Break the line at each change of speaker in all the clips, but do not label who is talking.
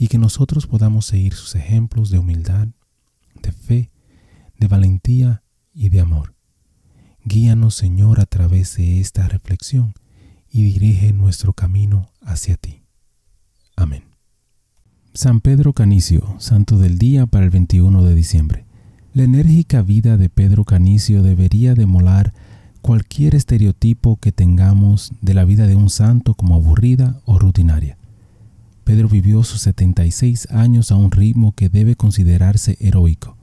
y que nosotros podamos seguir sus ejemplos de humildad, de fe, de valentía y de amor. Guíanos, Señor, a través de esta reflexión y dirige nuestro camino hacia ti. Amén. San Pedro Canicio, Santo del Día para el 21 de diciembre. La enérgica vida de Pedro Canicio debería demolar cualquier estereotipo que tengamos de la vida de un santo como aburrida o rutinaria. Pedro vivió sus 76 años a un ritmo que debe considerarse heroico,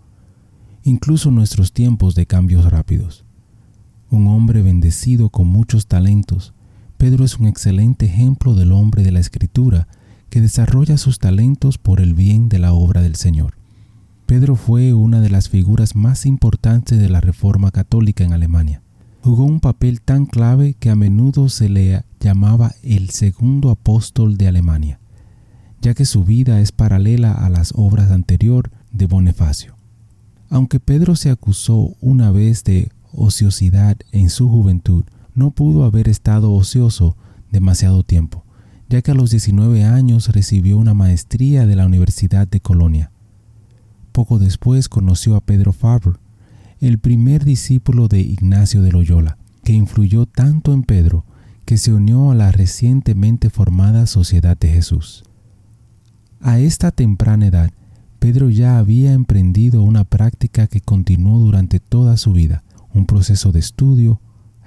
incluso en nuestros tiempos de cambios rápidos. Un hombre bendecido con muchos talentos, Pedro es un excelente ejemplo del hombre de la Escritura que desarrolla sus talentos por el bien de la obra del Señor. Pedro fue una de las figuras más importantes de la Reforma Católica en Alemania jugó un papel tan clave que a menudo se le llamaba el segundo apóstol de Alemania, ya que su vida es paralela a las obras anterior de Bonifacio. Aunque Pedro se acusó una vez de ociosidad en su juventud, no pudo haber estado ocioso demasiado tiempo, ya que a los 19 años recibió una maestría de la Universidad de Colonia. Poco después conoció a Pedro Faber, el primer discípulo de Ignacio de Loyola, que influyó tanto en Pedro que se unió a la recientemente formada Sociedad de Jesús. A esta temprana edad, Pedro ya había emprendido una práctica que continuó durante toda su vida, un proceso de estudio,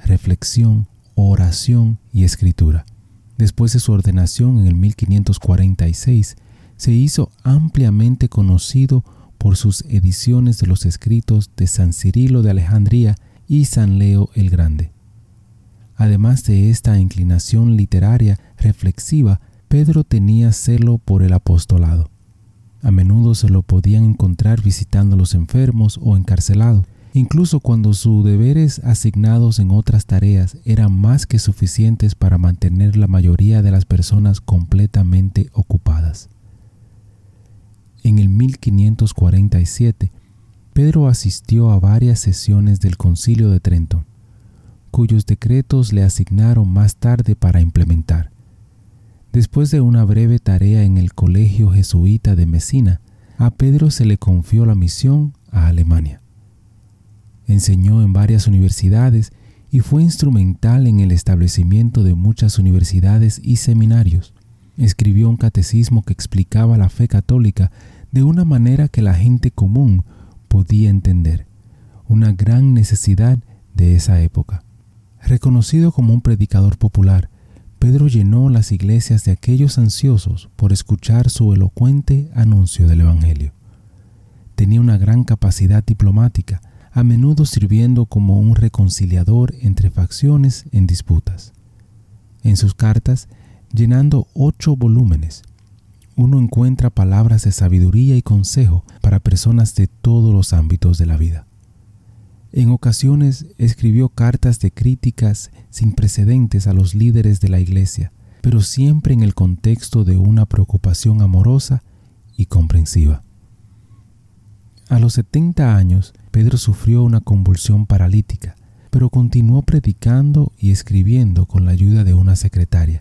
reflexión, oración y escritura. Después de su ordenación en el 1546, se hizo ampliamente conocido por sus ediciones de los escritos de San Cirilo de Alejandría y San Leo el Grande. Además de esta inclinación literaria reflexiva, Pedro tenía celo por el apostolado. A menudo se lo podían encontrar visitando a los enfermos o encarcelados, incluso cuando sus deberes asignados en otras tareas eran más que suficientes para mantener la mayoría de las personas completamente ocupadas. En el 1547, Pedro asistió a varias sesiones del Concilio de Trento, cuyos decretos le asignaron más tarde para implementar. Después de una breve tarea en el Colegio Jesuita de Messina, a Pedro se le confió la misión a Alemania. Enseñó en varias universidades y fue instrumental en el establecimiento de muchas universidades y seminarios escribió un catecismo que explicaba la fe católica de una manera que la gente común podía entender, una gran necesidad de esa época. Reconocido como un predicador popular, Pedro llenó las iglesias de aquellos ansiosos por escuchar su elocuente anuncio del Evangelio. Tenía una gran capacidad diplomática, a menudo sirviendo como un reconciliador entre facciones en disputas. En sus cartas llenando ocho volúmenes, uno encuentra palabras de sabiduría y consejo para personas de todos los ámbitos de la vida. En ocasiones escribió cartas de críticas sin precedentes a los líderes de la Iglesia, pero siempre en el contexto de una preocupación amorosa y comprensiva. A los 70 años, Pedro sufrió una convulsión paralítica, pero continuó predicando y escribiendo con la ayuda de una secretaria,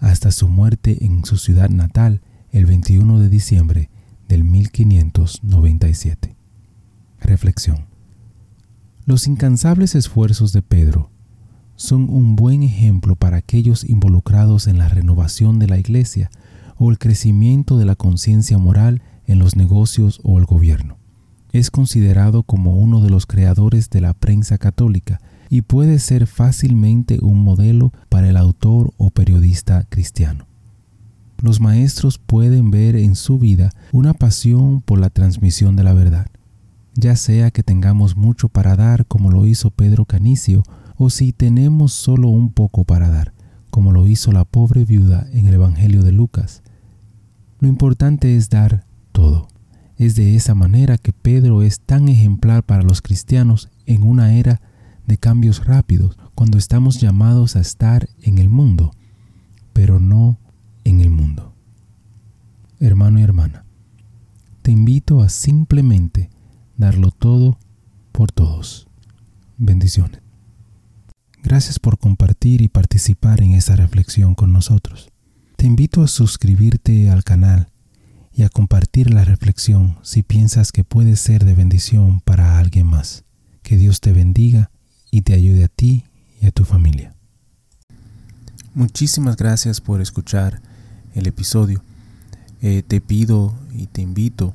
hasta su muerte en su ciudad natal el 21 de diciembre del 1597. Reflexión. Los incansables esfuerzos de Pedro son un buen ejemplo para aquellos involucrados en la renovación de la Iglesia o el crecimiento de la conciencia moral en los negocios o el gobierno. Es considerado como uno de los creadores de la prensa católica y puede ser fácilmente un modelo para el autor o periodista cristiano. Los maestros pueden ver en su vida una pasión por la transmisión de la verdad, ya sea que tengamos mucho para dar como lo hizo Pedro Canicio, o si tenemos solo un poco para dar, como lo hizo la pobre viuda en el Evangelio de Lucas. Lo importante es dar todo. Es de esa manera que Pedro es tan ejemplar para los cristianos en una era de cambios rápidos, cuando estamos llamados a estar en el mundo, pero no en el mundo. Hermano y hermana, te invito a simplemente darlo todo por todos. Bendiciones. Gracias por compartir y participar en esta reflexión con nosotros. Te invito a suscribirte al canal y a compartir la reflexión si piensas que puede ser de bendición para alguien más. Que Dios te bendiga y te ayude a ti y a tu familia. Muchísimas gracias por escuchar el episodio. Eh, te pido y te invito